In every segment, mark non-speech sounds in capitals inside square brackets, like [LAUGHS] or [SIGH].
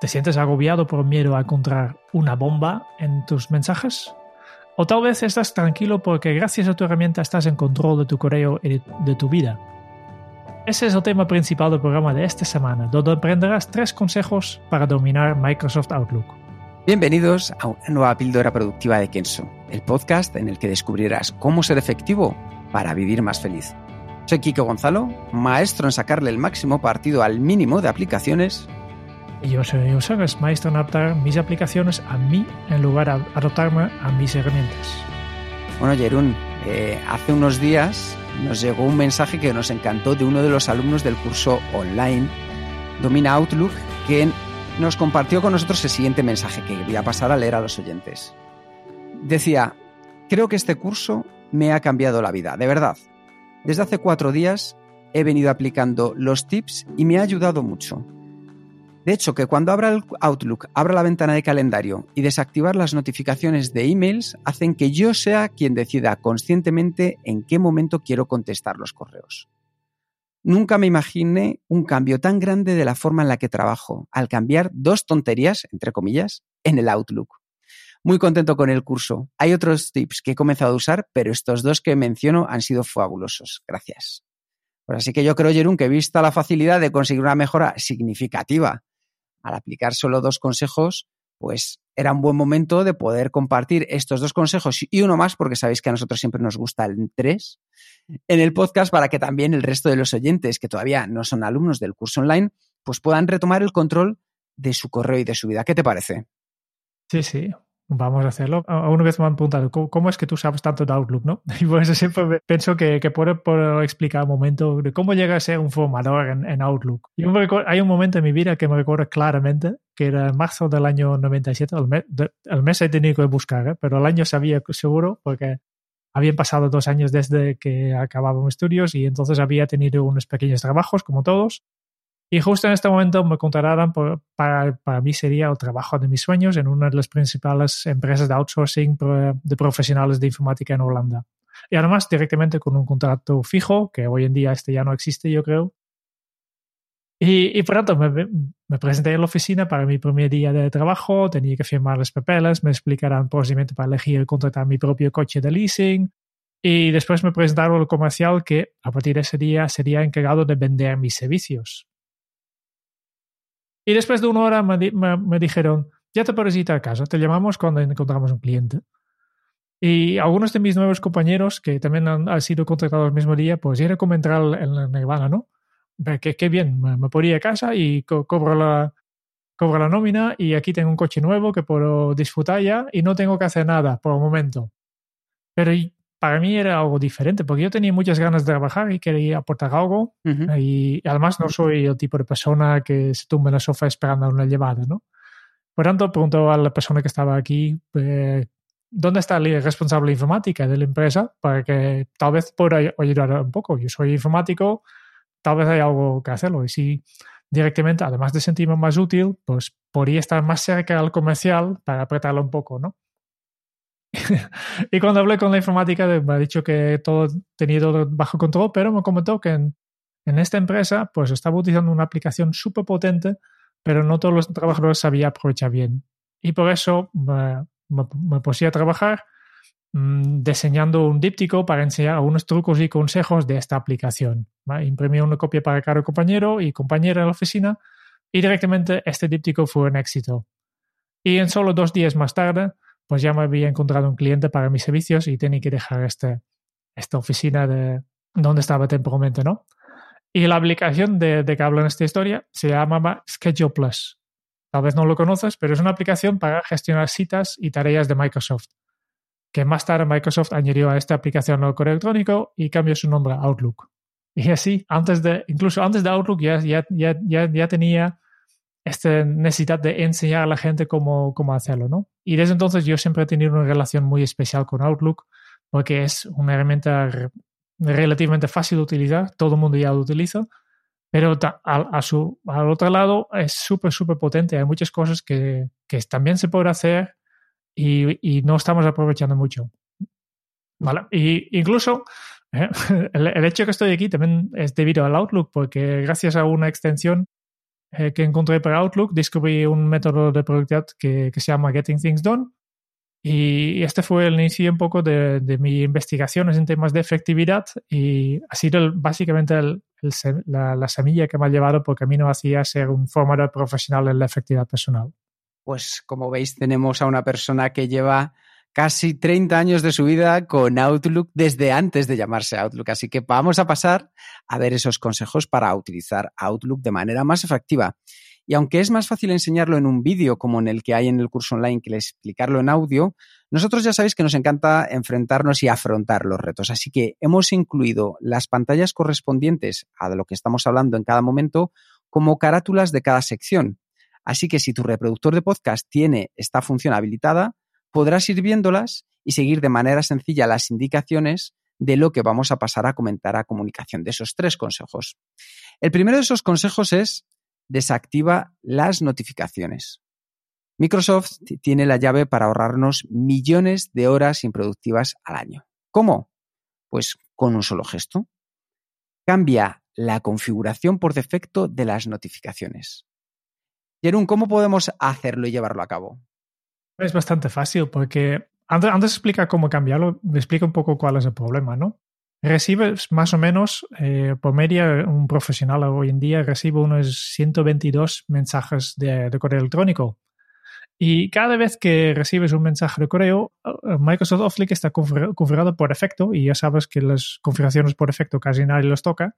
¿Te sientes agobiado por miedo a encontrar una bomba en tus mensajes? O tal vez estás tranquilo porque gracias a tu herramienta estás en control de tu correo y de tu vida. Ese es el tema principal del programa de esta semana, donde aprenderás tres consejos para dominar Microsoft Outlook. Bienvenidos a una nueva píldora productiva de Kenso, el podcast en el que descubrirás cómo ser efectivo para vivir más feliz. Soy Kiko Gonzalo, maestro en sacarle el máximo partido al mínimo de aplicaciones. Y yo soy Usagas, maestro en adaptar mis aplicaciones a mí en lugar de adaptarme a mis herramientas. Bueno, Jerún, eh, hace unos días nos llegó un mensaje que nos encantó de uno de los alumnos del curso online Domina Outlook, que nos compartió con nosotros el siguiente mensaje que voy a pasar a leer a los oyentes. Decía, creo que este curso me ha cambiado la vida, de verdad. Desde hace cuatro días he venido aplicando los tips y me ha ayudado mucho. De hecho, que cuando abra el Outlook, abra la ventana de calendario y desactivar las notificaciones de emails hacen que yo sea quien decida conscientemente en qué momento quiero contestar los correos. Nunca me imaginé un cambio tan grande de la forma en la que trabajo al cambiar dos tonterías, entre comillas, en el Outlook. Muy contento con el curso. Hay otros tips que he comenzado a usar, pero estos dos que menciono han sido fabulosos. Gracias. Pues así que yo creo, Jerún, que vista la facilidad de conseguir una mejora significativa al aplicar solo dos consejos, pues era un buen momento de poder compartir estos dos consejos y uno más, porque sabéis que a nosotros siempre nos gusta el tres, en el podcast para que también el resto de los oyentes que todavía no son alumnos del curso online, pues puedan retomar el control de su correo y de su vida. ¿Qué te parece? Sí, sí, Vamos a hacerlo. Una vez me han preguntado, ¿cómo, es que tú sabes tanto de Outlook? ¿no? [LAUGHS] Y por eso siempre pienso que, que puedo, explicar un momento de cómo llega a ser un formador en, Outlook. hay un momento en mi vida que me recuerdo claramente, que era en marzo del año 97. El mes, el mes he tenido que buscar, ¿eh? pero el año sabía seguro porque habían pasado dos años desde que acababa mis estudios y entonces había tenido unos pequeños trabajos, como todos, y justo en este momento me contrataron para, para mí sería el trabajo de mis sueños en una de las principales empresas de outsourcing de profesionales de informática en Holanda. Y además directamente con un contrato fijo, que hoy en día este ya no existe, yo creo. Y, y pronto me, me, presenté en la oficina para mi primer día de trabajo, tenía que firmar los papeles, me explicarán procedimiento para elegir contratar mi propio coche de leasing. Y después me presentaron el comercial que a partir de ese día sería encargado de vender mis servicios. Y después de una hora me, dijeron, ya te puedes ir a casa, te llamamos cuando encontramos un cliente. Y algunos de mis nuevos compañeros que también han, sido contratados el mismo día, pues era como entrar en la Nirvana, ¿no? Que, qué bien, me, me ir a casa y cobro la, cobro la nómina y aquí tengo un coche nuevo que puedo disfrutar ya y no tengo que hacer nada por el momento. Pero para mí era algo diferente, porque yo tenía muchas ganas de trabajar y quería aportar algo. Y además no soy el tipo de persona que se tumba en el sofá esperando una llevada, ¿no? Por tanto, pregunto a la persona que estaba aquí, eh, ¿dónde está el responsable informática de la empresa? Para que tal vez pueda ayudar un poco. Yo soy informático, tal vez hay algo que hacerlo. Y si directamente, además de sentirme más útil, pues podría estar más cerca del comercial para apretarlo un poco, ¿no? [LAUGHS] y cuando hablé con la informática me ha dicho que todo tenía todo bajo control, pero me comentó que en, esta empresa pues estaba utilizando una aplicación súper potente, pero no todos los trabajadores sabían aprovechar bien. Y por eso me, me, puse a trabajar mm, diseñando un díptico para enseñar algunos trucos y consejos de esta aplicación. Imprimí una copia para cada compañero y compañera en la oficina y directamente este díptico fue un éxito. Y en solo dos días más tarde, pues ya me había encontrado un cliente para mis servicios y tenía que dejar este, esta oficina de donde estaba temporalmente, ¿no? Y la aplicación de, de que hablo en esta historia se llama Schedule Plus. Tal vez no lo conoces, pero es una aplicación para gestionar citas y tareas de Microsoft, que más tarde Microsoft añadió a esta aplicación al correo electrónico y cambió su nombre a Outlook. Y así, antes de, incluso antes de Outlook ya, ya, ya, ya tenía esta necesidad de enseñar a la gente cómo, cómo hacerlo, ¿no? Y desde entonces yo siempre he tenido una relación muy especial con Outlook porque es una herramienta relativamente fácil de utilizar, todo el mundo ya lo utiliza, pero a, su, al otro lado es súper, súper potente. Hay muchas cosas que, que también se puede hacer y, y, no estamos aprovechando mucho. ¿Vale? Y incluso ¿eh? [LAUGHS] el, el, hecho que estoy aquí también es debido al Outlook, porque gracias a una extensión eh, que encontré para Outlook, descubrí un método de productividad que, que se llama Getting Things Done. Y este fue el inicio un poco de, de mis investigaciones en temas de efectividad y ha sido el, básicamente el, la, la, semilla que me ha llevado por camino hacia ser un formador profesional en la efectividad personal. Pues como veis tenemos a una persona que lleva casi 30 años de su vida con Outlook desde antes de llamarse Outlook. Así que vamos a pasar a ver esos consejos para utilizar Outlook de manera más efectiva. Y aunque es más fácil enseñarlo en un vídeo como en el que hay en el curso online que explicarlo en audio, nosotros ya sabéis que nos encanta enfrentarnos y afrontar los retos. Así que hemos incluido las pantallas correspondientes a lo que estamos hablando en cada momento como carátulas de cada sección. Así que si tu reproductor de podcast tiene esta función habilitada, podrás ir viéndolas y seguir de manera sencilla las indicaciones de lo que vamos a pasar a comentar a comunicación, de esos tres consejos. El primero de esos consejos es desactiva las notificaciones. Microsoft tiene la llave para ahorrarnos millones de horas improductivas al año. ¿Cómo? Pues con un solo gesto. Cambia la configuración por defecto de las notificaciones. Jerún, ¿cómo podemos hacerlo y llevarlo a cabo? Es bastante fácil porque antes, antes de explicar cómo cambiarlo, me explica un poco cuál es el problema, ¿no? Recibes más o menos, eh, por media, un profesional hoy en día recibe unos 122 mensajes de, de, correo electrónico. Y cada vez que recibes un mensaje de correo, eh, Microsoft Outlook está configurado por defecto, y ya sabes que las configuraciones por defecto casi nadie los toca.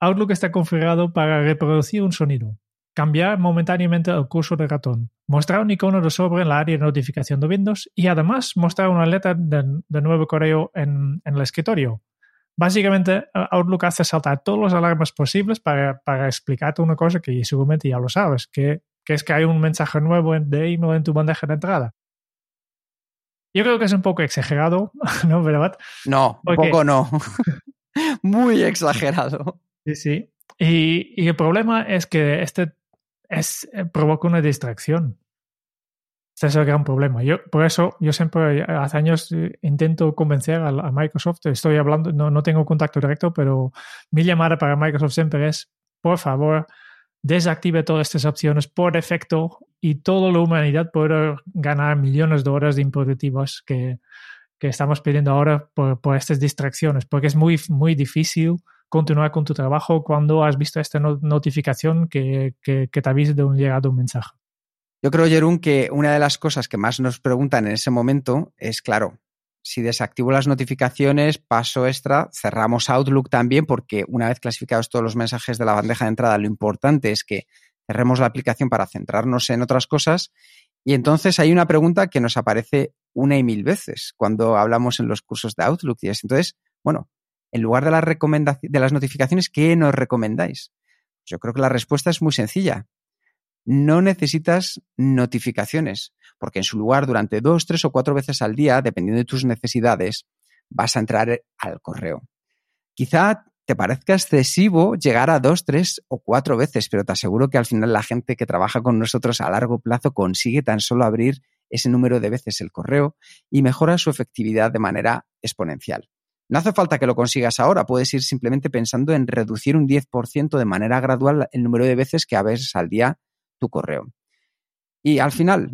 Outlook está configurado para reproducir un sonido cambiar momentáneamente el curso de ratón, mostrar un icono de sobre en la área de notificación de Windows y además mostrar una letra de, de nuevo correo en, en, el escritorio. Básicamente, Outlook hace saltar todos los alarmas posibles para, para explicarte una cosa que seguramente ya lo sabes, que, que es que hay un mensaje nuevo de email en tu bandeja de entrada. Yo creo que es un poco exagerado, [LAUGHS] ¿no? ¿Verdad? No, un poco no. [LAUGHS] Muy exagerado. Sí, sí. Y, y, el problema es que este es, eh, provoca una distracción. Este es el gran problema. Yo, por eso, yo siempre, hace años, eh, intento convencer a, a Microsoft. Estoy hablando, no, no, tengo contacto directo, pero mi llamada para Microsoft siempre es, por favor, desactive todas estas opciones por defecto y toda la humanidad puede ganar millones de horas de improductivas que, que estamos pidiendo ahora por, por, estas distracciones, porque es muy, muy difícil continuar con tu trabajo cuando has visto esta notificación que, que, te avise de llegado un mensaje. Yo creo, Jerún, que una de las cosas que más nos preguntan en ese momento es, claro, si desactivo las notificaciones, paso extra, cerramos Outlook también, porque una vez clasificados todos los mensajes de la bandeja de entrada, lo importante es que cerremos la aplicación para centrarnos en otras cosas. Y entonces hay una pregunta que nos aparece una y mil veces cuando hablamos en los cursos de Outlook. Y es entonces, bueno, en lugar de las, de las notificaciones, ¿qué nos recomendáis? Yo creo que la respuesta es muy sencilla. No necesitas notificaciones, porque en su lugar, durante dos, tres o cuatro veces al día, dependiendo de tus necesidades, vas a entrar al correo. Quizá te parezca excesivo llegar a dos, tres o cuatro veces, pero te aseguro que al final la gente que trabaja con nosotros a largo plazo consigue tan solo abrir ese número de veces el correo y mejora su efectividad de manera exponencial. No hace falta que lo consigas ahora, puedes ir simplemente pensando en reducir un 10% de manera gradual el número de veces que abres al día tu correo. Y al final,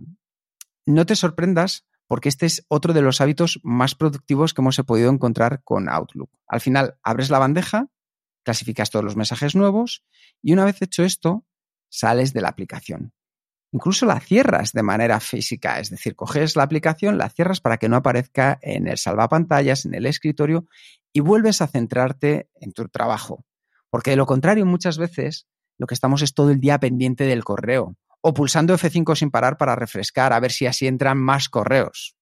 no te sorprendas porque este es otro de los hábitos más productivos que hemos podido encontrar con Outlook. Al final, abres la bandeja, clasificas todos los mensajes nuevos y una vez hecho esto, sales de la aplicación. Incluso la cierras de manera física, es decir, coges la aplicación, la cierras para que no aparezca en el salvapantallas, en el escritorio y vuelves a centrarte en tu trabajo. Porque de lo contrario, muchas veces lo que estamos es todo el día pendiente del correo o pulsando F5 sin parar para refrescar a ver si así entran más correos.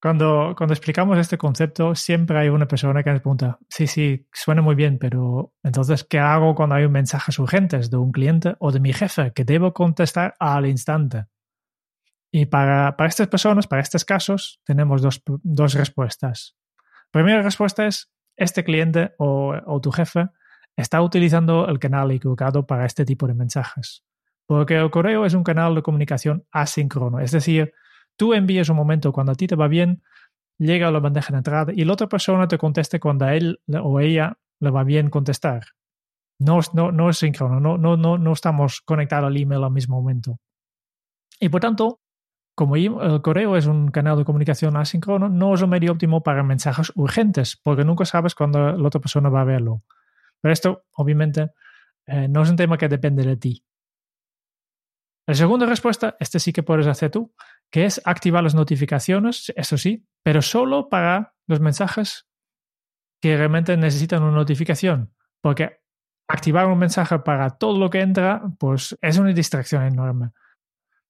Cuando, cuando explicamos este concepto, siempre hay una persona que nos pregunta, sí, sí, suena muy bien, pero entonces, ¿qué hago cuando hay mensajes urgentes de un cliente o de mi jefe que debo contestar al instante? Y para, para estas personas, para estos casos, tenemos dos, dos respuestas. Primera respuesta es, este cliente o, o tu jefe está utilizando el canal equivocado para este tipo de mensajes. Porque el correo es un canal de comunicación asíncrono, es decir, tú envías un momento cuando a ti te va bien, llega a la bandeja de entrada y la otra persona te conteste cuando a él o ella le va bien contestar. No, no, no es síncrono, no, no, no, no estamos conectados al email al mismo momento. Y por tanto, como el correo es un canal de comunicación asíncrono, no es un medio óptimo para mensajes urgentes, porque nunca sabes cuándo la otra persona va a verlo. Pero esto, obviamente, eh, no es un tema que depende de ti. La segunda respuesta, este sí que puedes hacer tú, que es activar las notificaciones, eso sí, pero solo para los mensajes que realmente necesitan una notificación. Porque activar un mensaje para todo lo que entra, pues es una distracción enorme.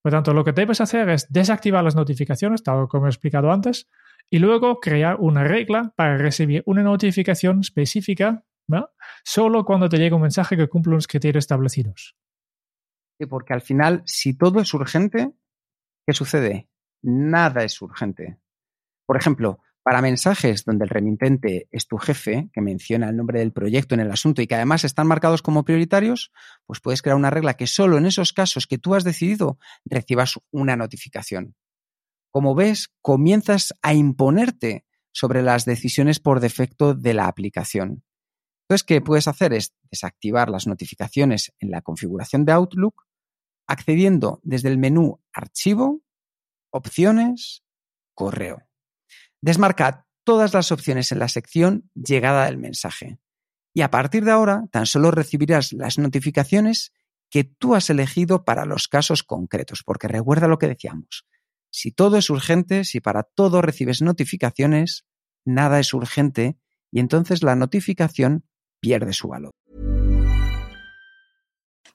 Por tanto, lo que debes hacer es desactivar las notificaciones, tal como he explicado antes, y luego crear una regla para recibir una notificación específica solo cuando te llega un mensaje que cumple los criterios establecidos. Porque al final, si todo es urgente, ¿qué sucede? Nada es urgente. Por ejemplo, para mensajes donde el remitente es tu jefe, que menciona el nombre del proyecto en el asunto y que además están marcados como prioritarios, pues puedes crear una regla que solo en esos casos que tú has decidido recibas una notificación. Como ves, comienzas a imponerte sobre las decisiones por defecto de la aplicación. Entonces, ¿qué puedes hacer? Es desactivar las notificaciones en la configuración de Outlook, accediendo desde el menú Archivo, Opciones, Correo. Desmarca todas las opciones en la sección Llegada del mensaje. Y a partir de ahora, tan solo recibirás las notificaciones que tú has elegido para los casos concretos, porque recuerda lo que decíamos. Si todo es urgente, si para todo recibes notificaciones, nada es urgente y entonces la notificación pierde su valor.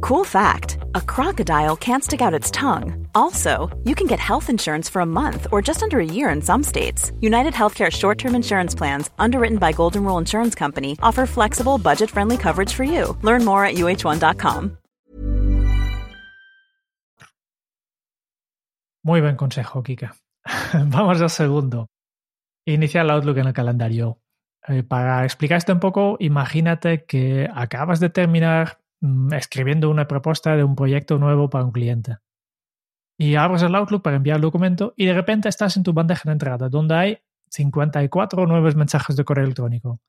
Cool fact a crocodile can't stick out its tongue. Also, you can get health insurance for a month or just under a year in some states. United Healthcare short term insurance plans, underwritten by Golden Rule Insurance Company, offer flexible, budget friendly coverage for you. Learn more at uh1.com. Muy buen consejo, Kika. [LAUGHS] Vamos al segundo. Iniciar el Outlook en el calendario. Eh, para explicar esto un poco, imagínate que acabas de terminar escribiendo una propuesta de un proyecto nuevo para un cliente. Y abres el Outlook para enviar el documento y de repente estás en tu bandeja de entrada donde hay 54 nuevos mensajes de correo electrónico.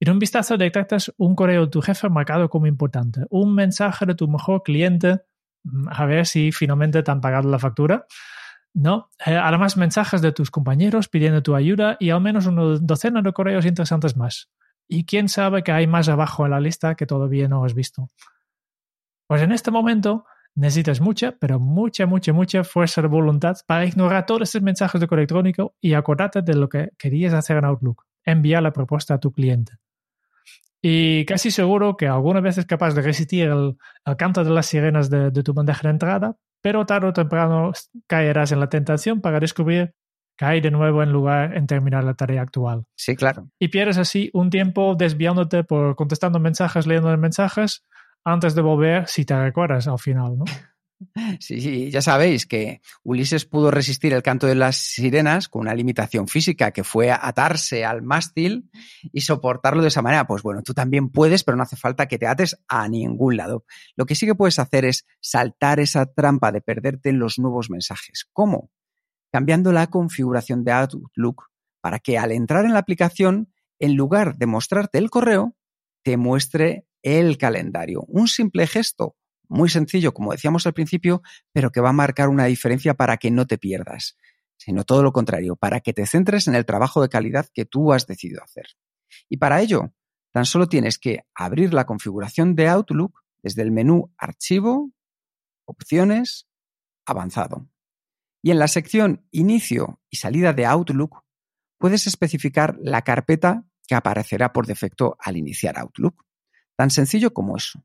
En un vistazo detectas un correo de tu jefe marcado como importante, un mensaje de tu mejor cliente, mm, a ver si finalmente te han pagado la factura, ¿no? Eh, además, mensajes de tus compañeros pidiendo tu ayuda y al menos una docena de correos interesantes más. Y quién sabe que hay más abajo en la lista que todavía no has visto. Pues en este momento necesitas mucha, pero mucha, mucha, mucha fuerza de voluntad para ignorar todos estos mensajes de correo electrónico y acordarte de lo que querías hacer en Outlook, enviar la propuesta a tu cliente. Y casi seguro que alguna vez es capaz de resistir el, canto de las sirenas de, de tu bandeja de entrada, pero tarde o temprano caerás en la tentación para descubrir hay de nuevo en lugar en terminar la tarea actual. Sí, claro. Y pierdes así un tiempo desviándote por contestando mensajes, leyendo mensajes, antes de volver, si te recuerdas al final, ¿no? [LAUGHS] Sí, ya sabéis que Ulises pudo resistir el canto de las sirenas con una limitación física que fue atarse al mástil y soportarlo de esa manera. Pues bueno, tú también puedes, pero no hace falta que te ates a ningún lado. Lo que sí que puedes hacer es saltar esa trampa de perderte en los nuevos mensajes. ¿Cómo? Cambiando la configuración de Outlook para que al entrar en la aplicación, en lugar de mostrarte el correo, te muestre el calendario. Un simple gesto muy sencillo, como decíamos al principio, pero que va a marcar una diferencia para que no te pierdas, sino todo lo contrario, para que te centres en el trabajo de calidad que tú has decidido hacer. Y para ello, tan solo tienes que abrir la configuración de Outlook desde el menú Archivo, Opciones, Avanzado. Y en la sección Inicio y salida de Outlook, puedes especificar la carpeta que aparecerá por defecto al iniciar Outlook. Tan sencillo como eso.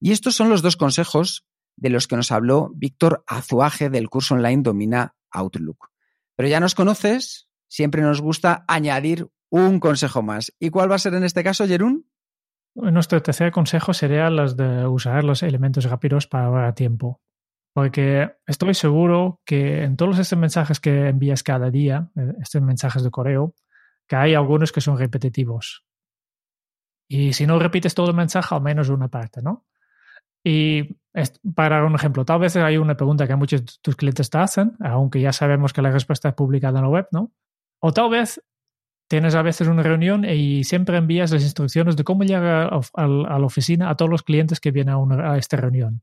Y estos son los dos consejos de los que nos habló Víctor Azuaje del curso online Domina Outlook. Pero ya nos conoces, siempre nos gusta añadir un consejo más. ¿Y cuál va a ser en este caso, Jerún? Nuestro tercer consejo sería los de usar los elementos rápidos para ahorrar tiempo. Porque estoy seguro que en todos estos mensajes que envías cada día, eh, estos mensajes de correo, que hay algunos que son repetitivos. Y si no repites todo el mensaje, al menos una parte, ¿no? Y para un ejemplo, tal vez hay una pregunta que muchos de tus clientes te hacen, aunque ya sabemos que la respuesta es publicada en la web, ¿no? O tal vez tienes a veces una reunión y siempre envías las instrucciones de cómo llegar a, la oficina a todos los clientes que vienen a, esta reunión.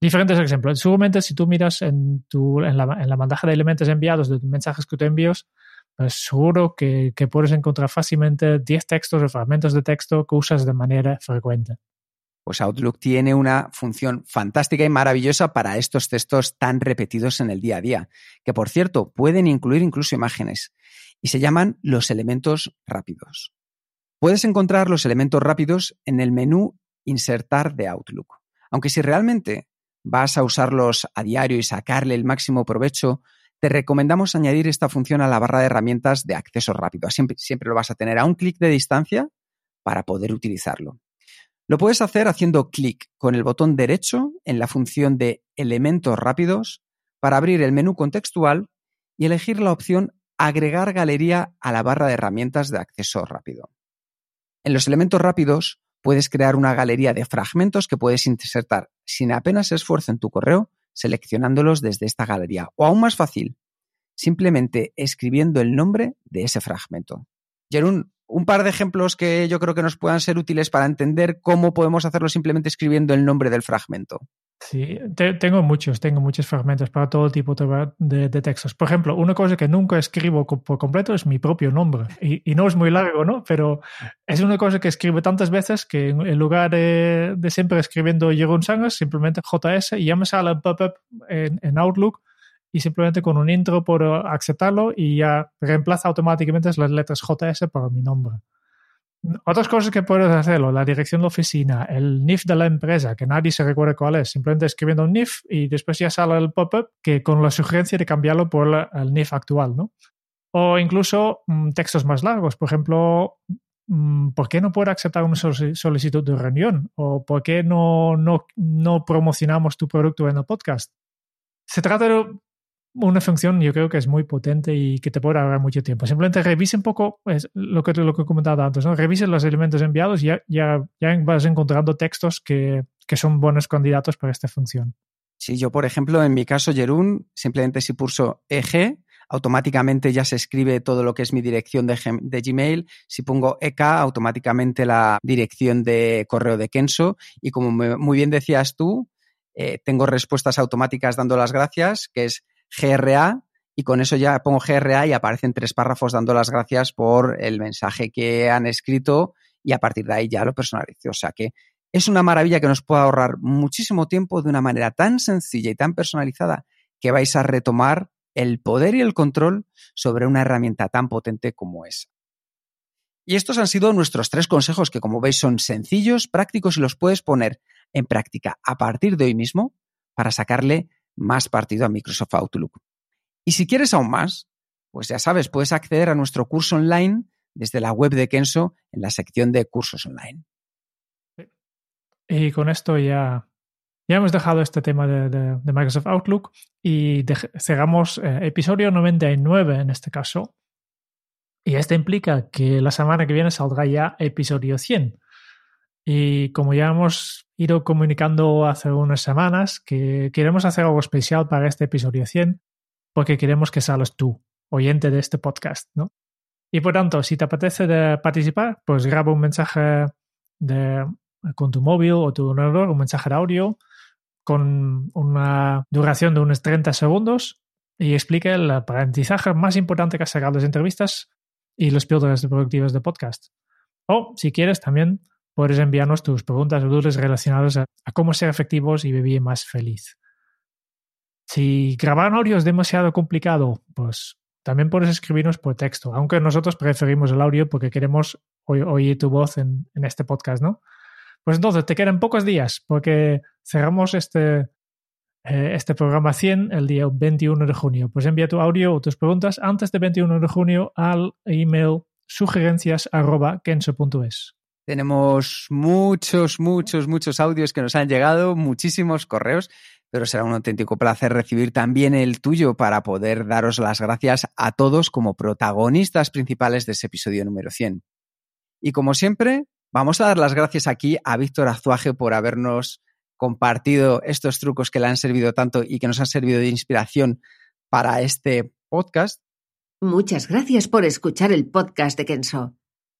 Diferentes ejemplos. Seguramente si tú miras en, tu, en, la, en la bandeja de elementos enviados de mensajes que te envíos, pues seguro que, que puedes encontrar fácilmente 10 textos o fragmentos de texto que usas de manera frecuente pues Outlook tiene una función fantástica y maravillosa para estos textos tan repetidos en el día a día, que por cierto pueden incluir incluso imágenes, y se llaman los elementos rápidos. Puedes encontrar los elementos rápidos en el menú Insertar de Outlook, aunque si realmente vas a usarlos a diario y sacarle el máximo provecho, te recomendamos añadir esta función a la barra de herramientas de acceso rápido. Siempre, siempre lo vas a tener a un clic de distancia para poder utilizarlo. Lo puedes hacer haciendo clic con el botón derecho en la función de elementos rápidos para abrir el menú contextual y elegir la opción agregar galería a la barra de herramientas de acceso rápido. En los elementos rápidos puedes crear una galería de fragmentos que puedes insertar sin apenas esfuerzo en tu correo seleccionándolos desde esta galería. O aún más fácil, simplemente escribiendo el nombre de ese fragmento. Jerún, un par de ejemplos que yo creo que nos puedan ser útiles para entender cómo podemos hacerlo simplemente escribiendo el nombre del fragmento. Sí, tengo muchos, tengo muchos fragmentos para todo tipo de, textos. Por ejemplo, una cosa que nunca escribo por completo es mi propio nombre. Y, no es muy largo, ¿no? Pero es una cosa que escribo tantas veces que en, lugar de, siempre escribiendo Jeroen Sangers, simplemente JS, y ya me sale el pop-up en Outlook y simplemente con un intro por aceptarlo y ya reemplaza automáticamente las letras JS por mi nombre. Otras cosas que puedes hacerlo, la dirección de oficina, el NIF de la empresa, que nadie se recuerda cuál es, simplemente escribiendo un NIF y después ya sale el pop-up que con la sugerencia de cambiarlo por el NIF actual, ¿no? O incluso mm, textos más largos, por ejemplo, mm, ¿por qué no puedo aceptar una solicitud de reunión? ¿O por qué no, no, no promocionamos tu producto en el podcast? Se trata de una función yo creo que es muy potente y que te puede ahorrar mucho tiempo. Simplemente revise un poco es lo, que, lo que he comentado antes, ¿no? revise los elementos enviados y ya, ya, ya vas encontrando textos que, que, son buenos candidatos para esta función. Sí, yo por ejemplo, en mi caso, Jerún, simplemente si pulso EG, automáticamente ya se escribe todo lo que es mi dirección de, de, Gmail. Si pongo EK, automáticamente la dirección de correo de Kenso. Y como muy bien decías tú, eh, tengo respuestas automáticas dando las gracias, que es GRA y con eso ya pongo GRA y aparecen tres párrafos dando las gracias por el mensaje que han escrito y a partir de ahí ya lo personalizo. O sea que es una maravilla que nos puede ahorrar muchísimo tiempo de una manera tan sencilla y tan personalizada que vais a retomar el poder y el control sobre una herramienta tan potente como es. Y estos han sido nuestros tres consejos que como veis son sencillos, prácticos y los puedes poner en práctica a partir de hoy mismo para sacarle más partido a Microsoft Outlook. Y si quieres aún más, pues ya sabes, puedes acceder a nuestro curso online desde la web de Kenso en la sección de cursos online. Y con esto ya Ya hemos dejado este tema de, Microsoft Outlook y cerramos eh, episodio 99 en este caso. Y esto implica que la semana que viene saldrá ya episodio 100. Y como ya hemos ido comunicando hace unas semanas, que queremos hacer algo especial para este episodio 100, porque queremos que salgas tú, oyente de este podcast, ¿no? Y por tanto, si te apetece participar, pues graba un mensaje con tu móvil o tu ordenador, un mensaje de audio con una duración de unos 30 segundos y explique el aprendizaje más importante que has sacado las entrevistas y los píldoras productivas de podcast. O, si quieres, también puedes enviarnos tus preguntas o dudas relacionadas a, cómo ser efectivos y vivir más feliz. Si grabar audio es demasiado complicado, pues también puedes escribirnos por texto, aunque nosotros preferimos el audio porque queremos oír tu voz en, este podcast, ¿no? Pues entonces te quedan pocos días porque cerramos este, eh, este programa 100 el día 21 de junio. Pues envía tu audio o tus preguntas antes del 21 de junio al email sugerencias.kenso.es. Tenemos muchos, muchos, muchos audios que nos han llegado, muchísimos correos, pero será un auténtico placer recibir también el tuyo para poder daros las gracias a todos como protagonistas principales de ese episodio número 100. Y como siempre, Vamos a dar las gracias aquí a Víctor Azuaje por habernos compartido estos trucos que le han servido tanto y que nos han servido de inspiración para este podcast. Muchas gracias por escuchar el podcast de Kenso.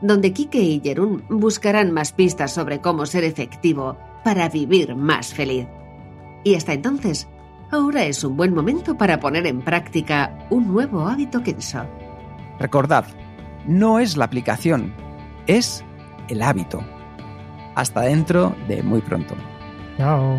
donde Kike y Jerún buscarán más pistas sobre cómo ser efectivo para vivir más feliz. Y hasta entonces, ahora es un buen momento para poner en práctica un nuevo hábito Kenso. Recordad, no es la aplicación, es el hábito. Hasta dentro de muy pronto. Chao.